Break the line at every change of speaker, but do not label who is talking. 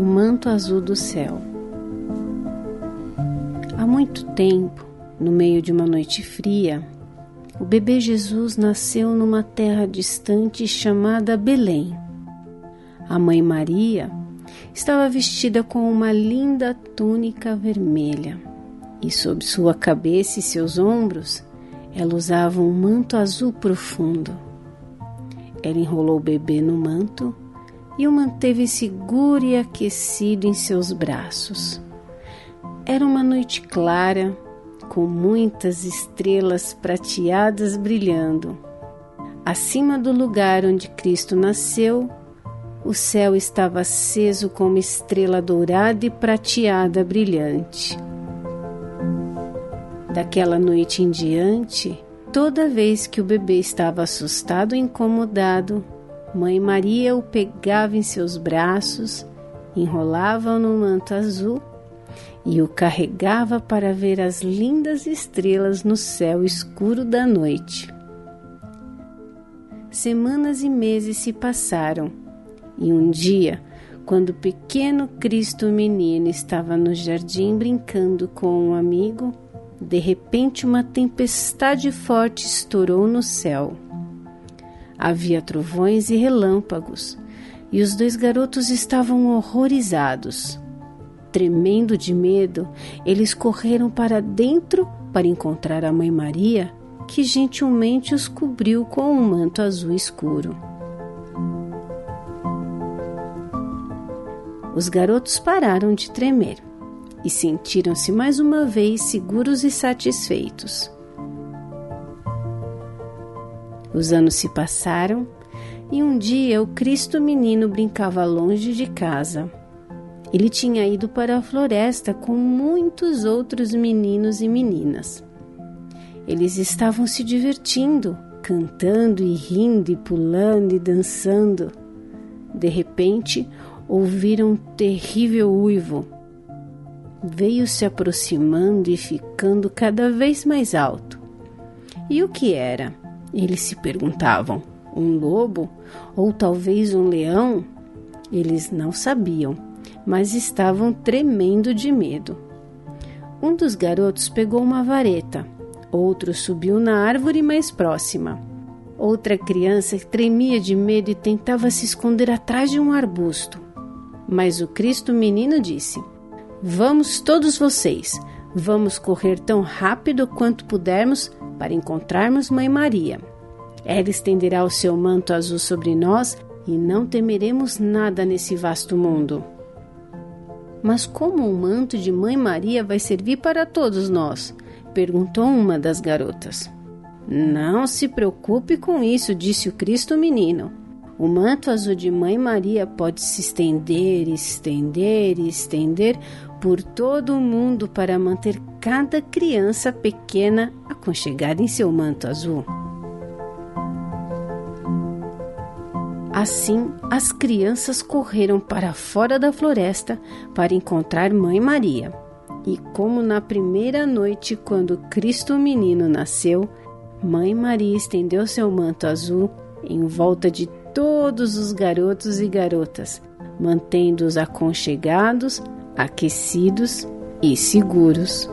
o manto azul do céu. Há muito tempo, no meio de uma noite fria, o bebê Jesus nasceu numa terra distante chamada Belém. A mãe Maria estava vestida com uma linda túnica vermelha e sob sua cabeça e seus ombros ela usava um manto azul profundo. Ela enrolou o bebê no manto e o manteve seguro e aquecido em seus braços. Era uma noite clara, com muitas estrelas prateadas brilhando. Acima do lugar onde Cristo nasceu, o céu estava aceso com uma estrela dourada e prateada brilhante. Daquela noite em diante, toda vez que o bebê estava assustado e incomodado, Mãe Maria o pegava em seus braços, enrolava-o no manto azul e o carregava para ver as lindas estrelas no céu escuro da noite. Semanas e meses se passaram, e um dia, quando o pequeno Cristo menino estava no jardim brincando com um amigo, de repente uma tempestade forte estourou no céu. Havia trovões e relâmpagos, e os dois garotos estavam horrorizados. Tremendo de medo, eles correram para dentro para encontrar a Mãe Maria, que gentilmente os cobriu com um manto azul escuro. Os garotos pararam de tremer e sentiram-se mais uma vez seguros e satisfeitos. Os anos se passaram e um dia o Cristo menino brincava longe de casa. Ele tinha ido para a floresta com muitos outros meninos e meninas. Eles estavam se divertindo, cantando e rindo e pulando e dançando. De repente, ouviram um terrível uivo. Veio se aproximando e ficando cada vez mais alto. E o que era? Eles se perguntavam: um lobo ou talvez um leão? Eles não sabiam, mas estavam tremendo de medo. Um dos garotos pegou uma vareta, outro subiu na árvore mais próxima. Outra criança tremia de medo e tentava se esconder atrás de um arbusto. Mas o Cristo menino disse: Vamos todos vocês, vamos correr tão rápido quanto pudermos para encontrarmos Mãe Maria. Ela estenderá o seu manto azul sobre nós e não temeremos nada nesse vasto mundo. Mas como o manto de Mãe Maria vai servir para todos nós? perguntou uma das garotas. Não se preocupe com isso, disse o Cristo menino. O manto azul de Mãe Maria pode se estender, estender e estender por todo o mundo para manter cada criança pequena aconchegada em seu manto azul. Assim, as crianças correram para fora da floresta para encontrar Mãe Maria. E como na primeira noite, quando Cristo menino nasceu, Mãe Maria estendeu seu manto azul em volta de todos os garotos e garotas, mantendo-os aconchegados, aquecidos e seguros.